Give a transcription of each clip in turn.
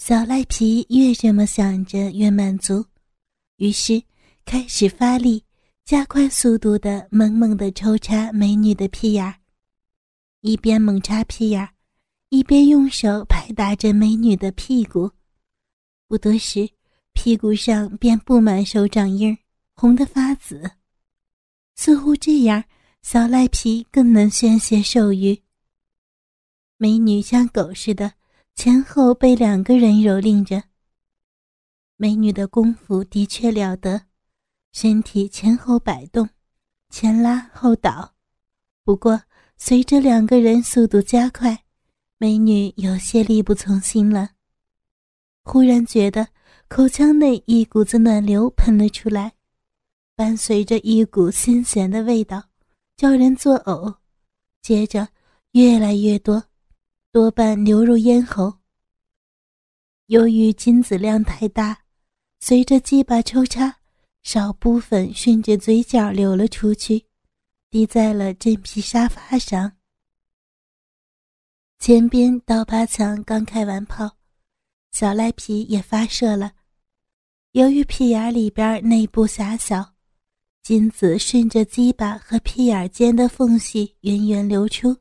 小赖皮越这么想着越满足，于是开始发力，加快速度的猛猛的抽插美女的屁眼儿，一边猛插屁眼儿，一边用手拍打着美女的屁股。不多时，屁股上便布满手掌印儿，红得发紫。似乎这样，小赖皮更能宣泄兽欲。美女像狗似的。前后被两个人蹂躏着。美女的功夫的确了得，身体前后摆动，前拉后倒。不过随着两个人速度加快，美女有些力不从心了。忽然觉得口腔内一股子暖流喷了出来，伴随着一股新鲜的味道，叫人作呕。接着越来越多。多半流入咽喉。由于精子量太大，随着鸡巴抽插，少部分顺着嘴角流了出去，滴在了真皮沙发上。前边刀疤强刚开完炮，小赖皮也发射了。由于屁眼里边内部狭小，精子顺着鸡巴和屁眼间的缝隙源源流出。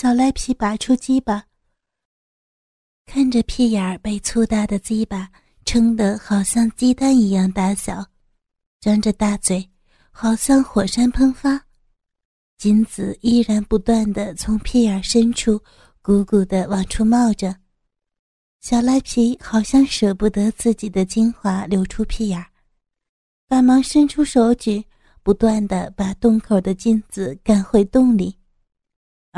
小赖皮拔出鸡巴，看着屁眼儿被粗大的鸡巴撑得好像鸡蛋一样大小，张着大嘴，好像火山喷发。金子依然不断的从屁眼深处鼓鼓的往出冒着。小赖皮好像舍不得自己的精华流出屁眼儿，赶忙伸出手指，不断的把洞口的金子赶回洞里。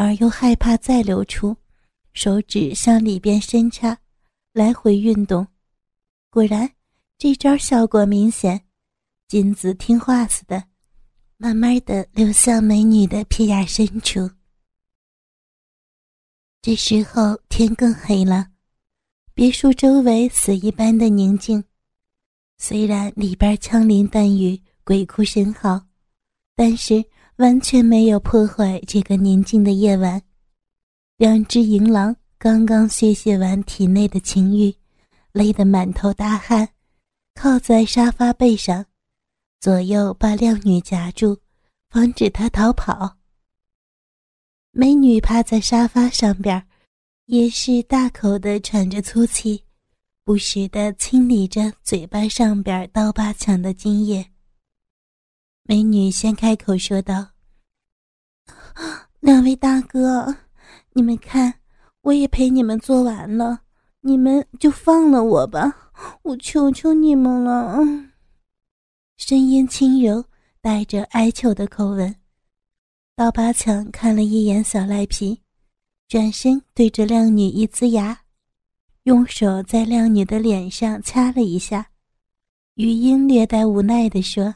而又害怕再流出，手指向里边伸插，来回运动。果然，这招效果明显，金子听话似的，慢慢的流向美女的屁眼深处。这时候天更黑了，别墅周围死一般的宁静。虽然里边枪林弹雨、鬼哭神嚎，但是。完全没有破坏这个宁静的夜晚。两只银狼刚刚宣泄完体内的情欲，累得满头大汗，靠在沙发背上，左右把靓女夹住，防止她逃跑。美女趴在沙发上边，也是大口的喘着粗气，不时的清理着嘴巴上边刀疤抢的精液。美女先开口说道：“ 两位大哥，你们看，我也陪你们做完了，你们就放了我吧，我求求你们了。”声音轻柔，带着哀求的口吻。刀疤强看了一眼小赖皮，转身对着靓女一呲牙，用手在靓女的脸上掐了一下，语音略带无奈地说。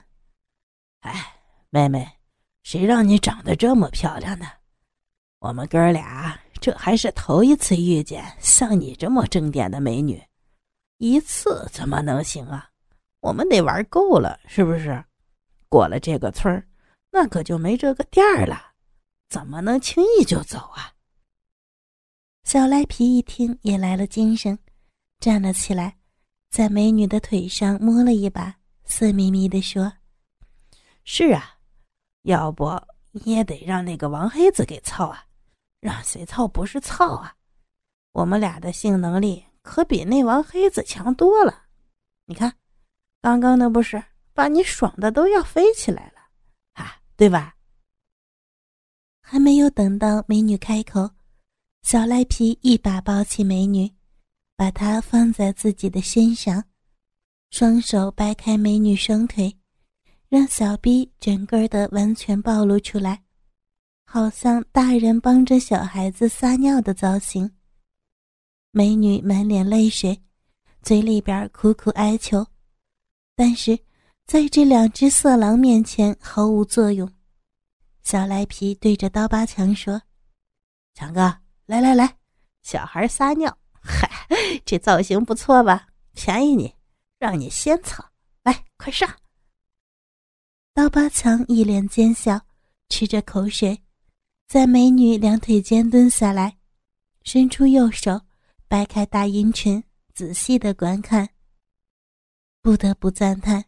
哎，妹妹，谁让你长得这么漂亮呢？我们哥俩这还是头一次遇见像你这么正点的美女，一次怎么能行啊？我们得玩够了，是不是？过了这个村儿，那可就没这个店儿了，怎么能轻易就走啊？小赖皮一听也来了精神，站了起来，在美女的腿上摸了一把，色眯眯地说。是啊，要不你也得让那个王黑子给操啊，让谁操不是操啊？我们俩的性能力可比那王黑子强多了。你看，刚刚那不是把你爽的都要飞起来了，啊，对吧？还没有等到美女开口，小赖皮一把抱起美女，把她放在自己的身上，双手掰开美女双腿。让小逼整个的完全暴露出来，好像大人帮着小孩子撒尿的造型。美女满脸泪水，嘴里边苦苦哀求，但是在这两只色狼面前毫无作用。小赖皮对着刀疤强说：“强哥，来来来，小孩撒尿，嗨，这造型不错吧？便宜你，让你先操，来，快上。”刀疤强一脸奸笑，吃着口水，在美女两腿间蹲下来，伸出右手，掰开大阴唇，仔细的观看。不得不赞叹，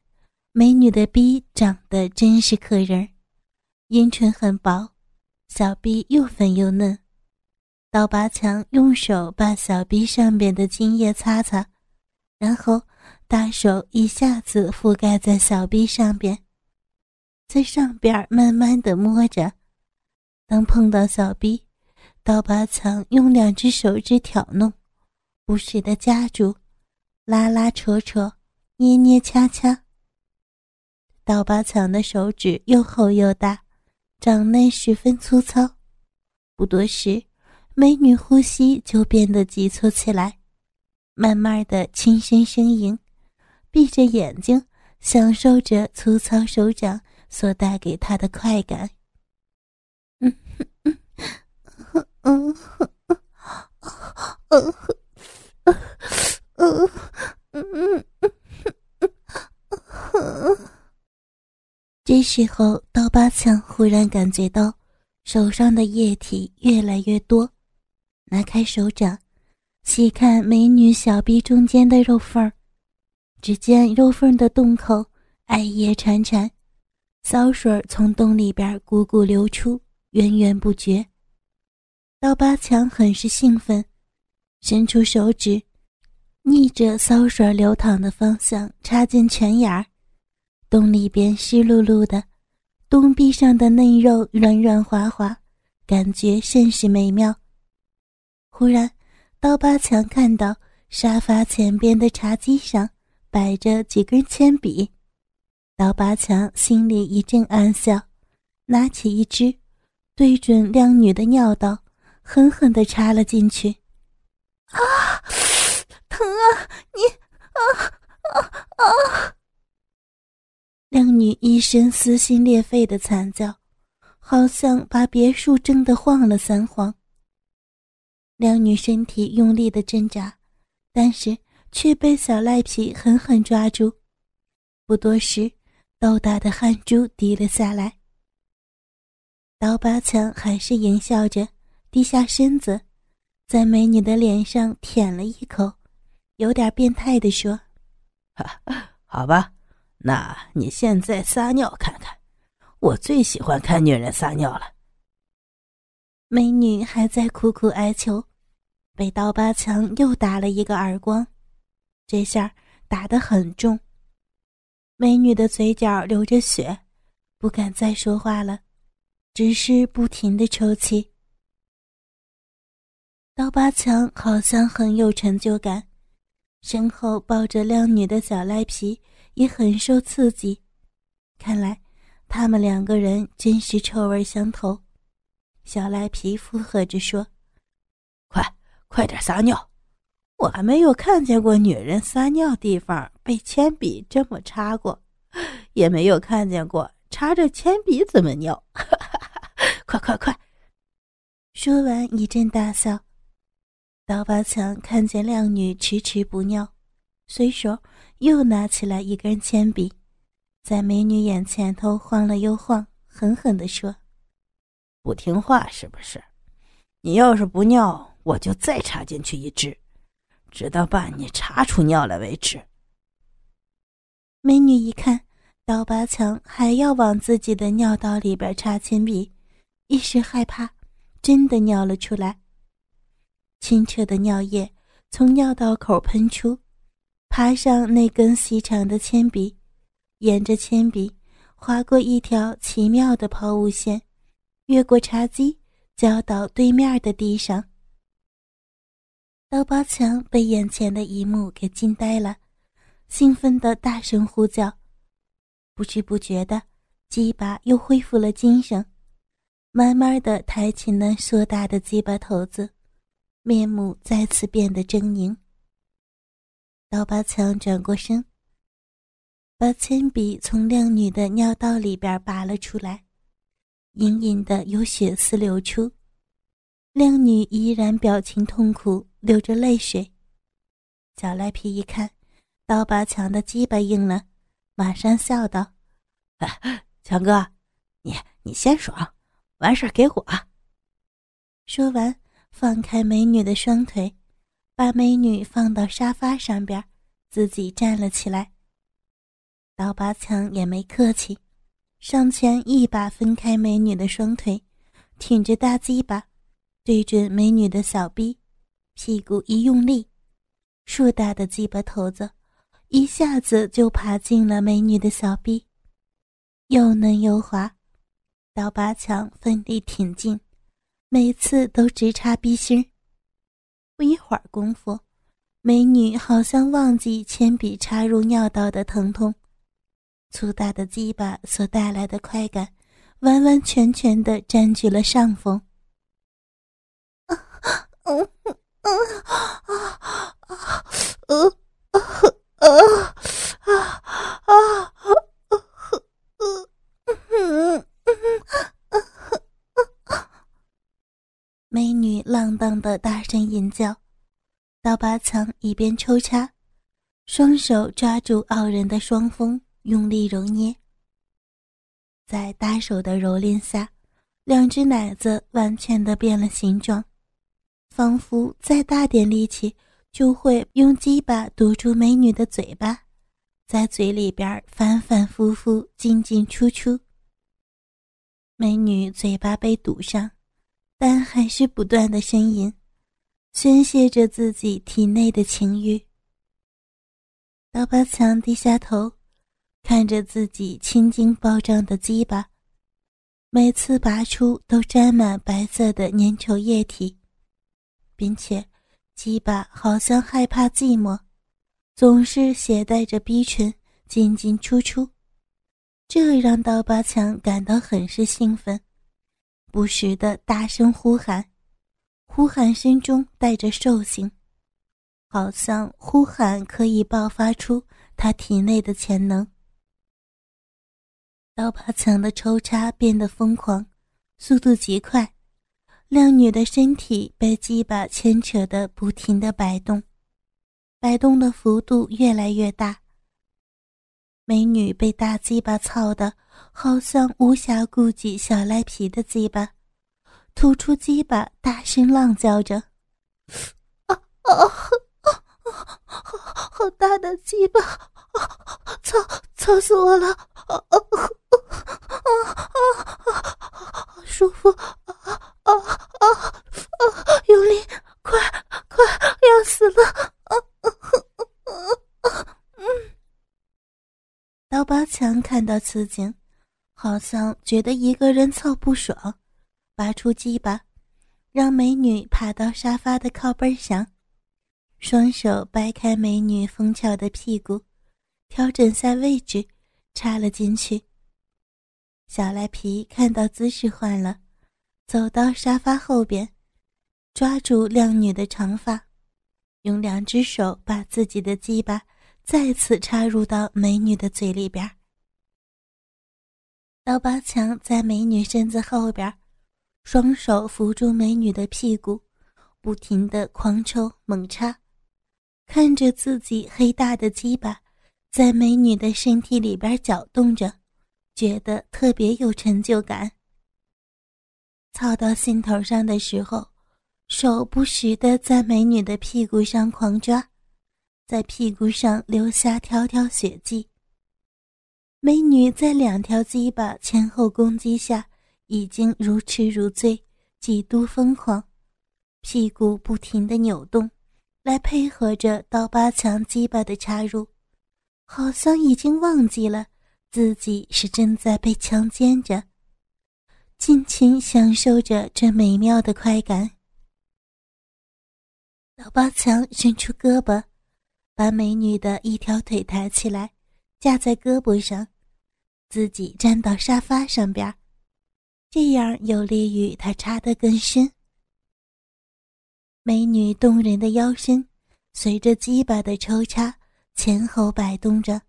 美女的逼长得真是可人，阴唇很薄，小臂又粉又嫩。刀疤强用手把小臂上边的精液擦擦，然后大手一下子覆盖在小臂上边，在上边慢慢的摸着。当碰到小臂，刀疤强用两只手指挑弄，不时的夹住，拉拉扯扯，捏捏掐掐。刀疤强的手指又厚又大，掌内十分粗糙。不多时，美女呼吸就变得急促起来，慢慢的轻声呻吟，闭着眼睛享受着粗糙手掌所带给他的快感。嗯嗯嗯嗯嗯嗯嗯这时候，刀疤强忽然感觉到手上的液体越来越多，拿开手掌，细看美女小臂中间的肉缝儿，只见肉缝的洞口艾叶潺潺，骚水从洞里边汩汩流出。源源不绝。刀疤强很是兴奋，伸出手指，逆着骚水流淌的方向插进泉眼儿，洞里边湿漉漉的，洞壁上的嫩肉软软滑滑，感觉甚是美妙。忽然，刀疤强看到沙发前边的茶几上摆着几根铅笔，刀疤强心里一阵暗笑，拿起一支。对准靓女的尿道，狠狠地插了进去。啊，疼啊！你啊啊啊！靓女一声撕心裂肺的惨叫，好像把别墅震得晃了三晃。靓女身体用力的挣扎，但是却被小赖皮狠狠抓住。不多时，豆大的汗珠滴了下来。刀疤强还是淫笑着，低下身子，在美女的脸上舔了一口，有点变态的说：“好吧，那你现在撒尿看看，我最喜欢看女人撒尿了。”美女还在苦苦哀求，被刀疤强又打了一个耳光，这下打得很重。美女的嘴角流着血，不敢再说话了。只是不停的抽泣。刀疤强好像很有成就感，身后抱着靓女的小赖皮也很受刺激。看来他们两个人真是臭味相投。小赖皮附和着说：“快快点撒尿！我还没有看见过女人撒尿地方被铅笔这么插过，也没有看见过插着铅笔怎么尿。”快快快！说完一阵大笑。刀疤强看见靓女迟迟不尿，随手又拿起来一根铅笔，在美女眼前头晃了又晃，狠狠地说：“不听话是不是？你要是不尿，我就再插进去一支，直到把你查出尿来为止。”美女一看，刀疤强还要往自己的尿道里边插铅笔。一时害怕，真的尿了出来。清澈的尿液从尿道口喷出，爬上那根细长的铅笔，沿着铅笔划过一条奇妙的抛物线，越过茶几，浇到对面的地上。刀疤强被眼前的一幕给惊呆了，兴奋的大声呼叫，不知不觉的，鸡巴又恢复了精神。慢慢的抬起那硕大的鸡巴头子，面目再次变得狰狞。刀疤强转过身，把铅笔从靓女的尿道里边拔了出来，隐隐的有血丝流出。靓女依然表情痛苦，流着泪水。小赖皮一看，刀疤强的鸡巴硬了，马上笑道：“强哥，你你先爽。”完事儿给我。说完，放开美女的双腿，把美女放到沙发上边，自己站了起来。刀疤强也没客气，上前一把分开美女的双腿，挺着大鸡巴，对准美女的小臂，屁股一用力，硕大的鸡巴头子一下子就爬进了美女的小臂，又嫩又滑。刀疤强奋力挺进，每次都直插逼心。不一会儿功夫，美女好像忘记铅笔插入尿道的疼痛，粗大的鸡巴所带来的快感，完完全全的占据了上风。啊，嗯！美女浪荡的大声吟叫，刀疤强一边抽插，双手抓住傲人的双峰，用力揉捏。在大手的蹂躏下，两只奶子完全的变了形状，仿佛再大点力气就会用鸡巴堵住美女的嘴巴，在嘴里边反反复复进进出出。美女嘴巴被堵上。但还是不断的呻吟，宣泄着自己体内的情欲。刀疤强低下头，看着自己青筋暴涨的鸡巴，每次拔出都沾满白色的粘稠液体，并且鸡巴好像害怕寂寞，总是携带着逼唇进进出出，这让刀疤强感到很是兴奋。不时的大声呼喊，呼喊声中带着兽性，好像呼喊可以爆发出他体内的潜能。刀疤强的抽插变得疯狂，速度极快，靓女的身体被鸡巴牵扯的不停的摆动，摆动的幅度越来越大。美女被大鸡巴操的，好像无暇顾及小赖皮的鸡巴，吐出鸡巴，大声浪叫着：“啊啊啊啊！好好大的鸡巴，操操死我了！啊啊啊啊啊！好舒服！啊啊啊！用力，快快，要死了！啊啊啊啊！嗯。”刀疤强看到此景，好像觉得一个人操不爽，拔出鸡巴，让美女爬到沙发的靠背上，双手掰开美女丰翘的屁股，调整下位置，插了进去。小赖皮看到姿势换了，走到沙发后边，抓住靓女的长发，用两只手把自己的鸡巴。再次插入到美女的嘴里边。刀疤强在美女身子后边，双手扶住美女的屁股，不停的狂抽猛插，看着自己黑大的鸡巴在美女的身体里边搅动着，觉得特别有成就感。操到心头上的时候，手不时的在美女的屁股上狂抓。在屁股上留下条条血迹。美女在两条鸡巴前后攻击下，已经如痴如醉，极度疯狂，屁股不停的扭动，来配合着刀疤强鸡巴的插入，好像已经忘记了自己是正在被强奸着，尽情享受着这美妙的快感。老八强伸出胳膊。把美女的一条腿抬起来，架在胳膊上，自己站到沙发上边，这样有利于他插得更深。美女动人的腰身随着鸡巴的抽插前后摆动着，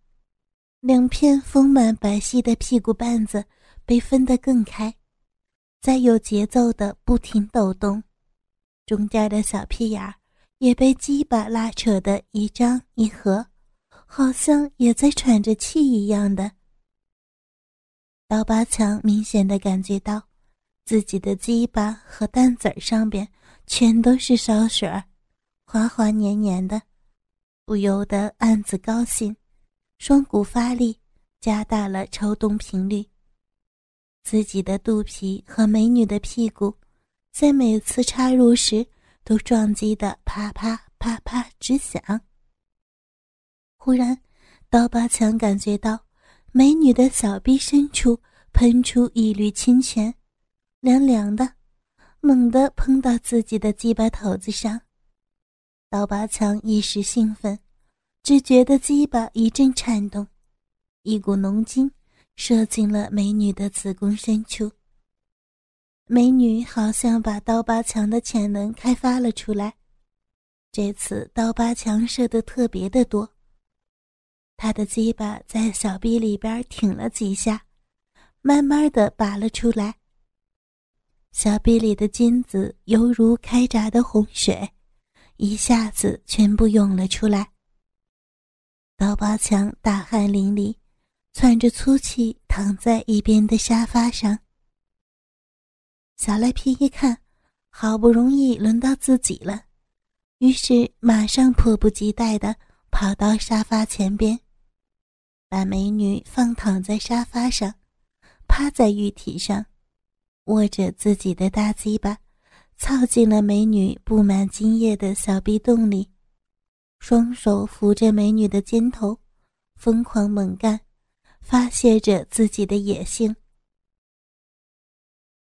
两片丰满白皙的屁股瓣子被分得更开，在有节奏的不停抖动，中间的小屁眼儿。也被鸡巴拉扯的一张一合，好像也在喘着气一样的。刀疤强明显的感觉到，自己的鸡巴和蛋子上边全都是烧水儿，滑滑黏黏的，不由得暗自高兴，双股发力，加大了抽动频率。自己的肚皮和美女的屁股，在每次插入时都撞击的啪啪啪啪直响。忽然，刀疤强感觉到美女的小臂深处喷出一缕清泉，凉凉的，猛地碰到自己的鸡巴头子上。刀疤强一时兴奋，只觉得鸡巴一阵颤动，一股浓精。射进了美女的子宫深处。美女好像把刀疤强的潜能开发了出来，这次刀疤强射的特别的多。他的鸡巴在小臂里边挺了几下，慢慢的拔了出来。小臂里的金子犹如开闸的洪水，一下子全部涌了出来。刀疤强大汗淋漓。喘着粗气，躺在一边的沙发上。小赖皮一看，好不容易轮到自己了，于是马上迫不及待的跑到沙发前边，把美女放躺在沙发上，趴在玉体上，握着自己的大鸡巴，操进了美女布满精液的小壁洞里，双手扶着美女的肩头，疯狂猛干。发泄着自己的野性。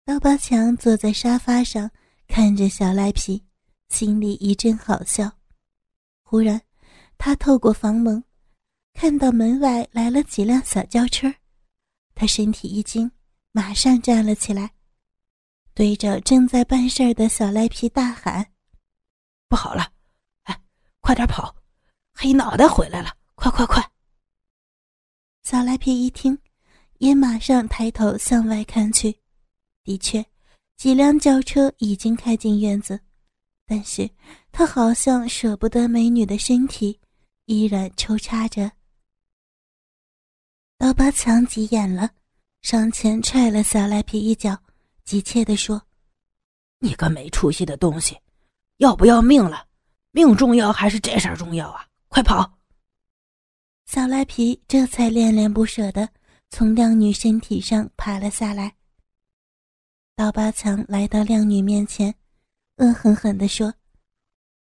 刀疤强坐在沙发上，看着小赖皮，心里一阵好笑。忽然，他透过房门，看到门外来了几辆小轿车，他身体一惊，马上站了起来，对着正在办事儿的小赖皮大喊：“不好了！哎，快点跑！黑脑袋回来了！快快快！”小赖皮一听，也马上抬头向外看去。的确，几辆轿车已经开进院子，但是他好像舍不得美女的身体，依然抽插着。刀疤强急眼了，上前踹了小赖皮一脚，急切地说：“你个没出息的东西，要不要命了？命重要还是这事儿重要啊？快跑！”小赖皮这才恋恋不舍的从靓女身体上爬了下来。刀疤强来到靓女面前，恶狠狠地说：“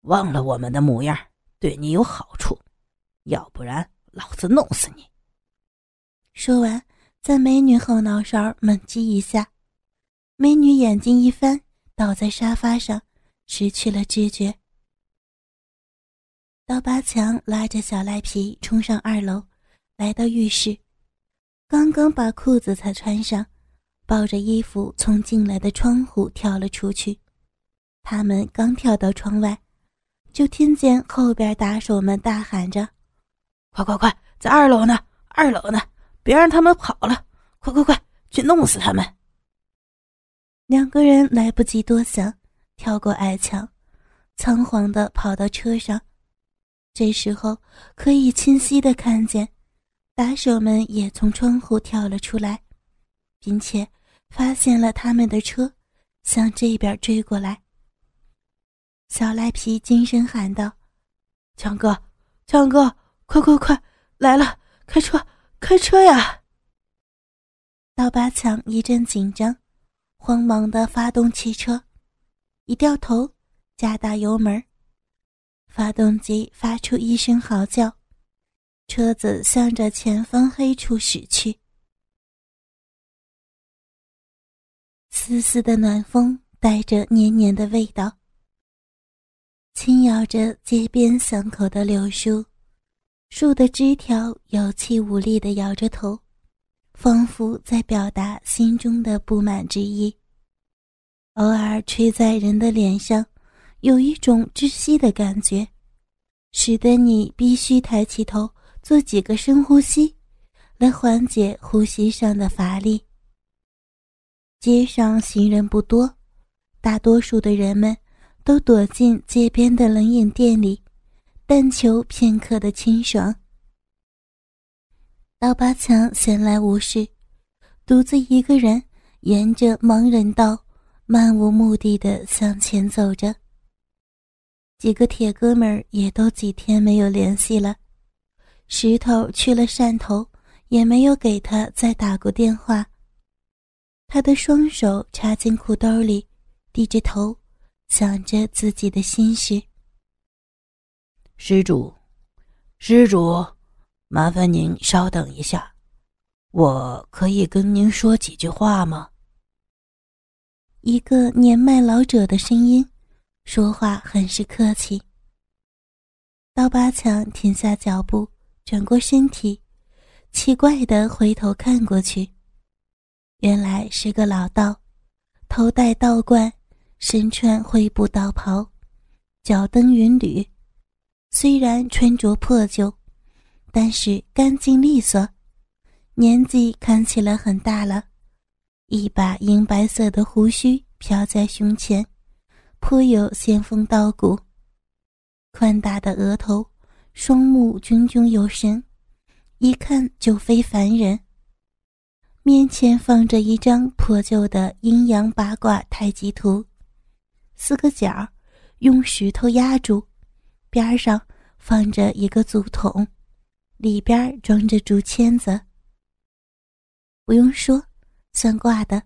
忘了我们的模样，对你有好处，要不然老子弄死你！”说完，在美女后脑勺猛击一下，美女眼睛一翻，倒在沙发上，失去了知觉。刀疤强拉着小赖皮冲上二楼，来到浴室，刚刚把裤子才穿上，抱着衣服从进来的窗户跳了出去。他们刚跳到窗外，就听见后边打手们大喊着：“快快快，在二楼呢，二楼呢，别让他们跑了！快快快，去弄死他们！”两个人来不及多想，跳过矮墙，仓皇地跑到车上。这时候可以清晰的看见，打手们也从窗户跳了出来，并且发现了他们的车，向这边追过来。小赖皮惊声喊道：“强哥，强哥，快快快，来了！开车，开车呀！”刀疤强一阵紧张，慌忙的发动汽车，一掉头，加大油门。发动机发出一声嚎叫，车子向着前方黑处驶去。丝丝的暖风带着黏黏的味道，轻摇着街边巷口的柳树，树的枝条有气无力地摇着头，仿佛在表达心中的不满之意。偶尔吹在人的脸上。有一种窒息的感觉，使得你必须抬起头做几个深呼吸，来缓解呼吸上的乏力。街上行人不多，大多数的人们都躲进街边的冷饮店里，但求片刻的清爽。刀疤强闲来无事，独自一个人沿着盲人道，漫无目的的向前走着。几个铁哥们儿也都几天没有联系了。石头去了汕头，也没有给他再打过电话。他的双手插进裤兜里，低着头，想着自己的心事。施主，施主，麻烦您稍等一下，我可以跟您说几句话吗？一个年迈老者的声音，说话很是客气。刀疤强停下脚步，转过身体，奇怪的回头看过去，原来是个老道，头戴道冠，身穿灰布道袍，脚蹬云履，虽然穿着破旧，但是干净利索，年纪看起来很大了。一把银白色的胡须飘在胸前，颇有仙风道骨。宽大的额头，双目炯炯有神，一看就非凡人。面前放着一张破旧的阴阳八卦太极图，四个角用石头压住，边上放着一个竹筒，里边装着竹签子。不用说。算卦的，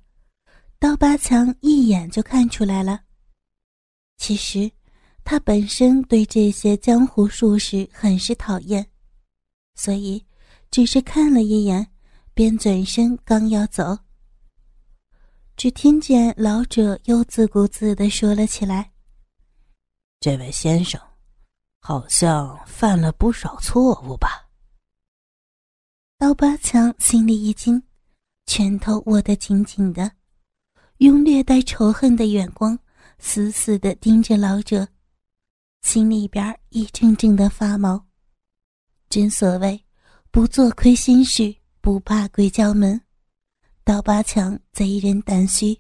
刀疤强一眼就看出来了。其实，他本身对这些江湖术士很是讨厌，所以只是看了一眼，便转身刚要走。只听见老者又自顾自的说了起来：“这位先生，好像犯了不少错误吧？”刀疤强心里一惊。拳头握得紧紧的，用略带仇恨的眼光死死地盯着老者，心里边一阵阵的发毛。真所谓，不做亏心事，不怕鬼叫门。刀疤强贼人胆虚，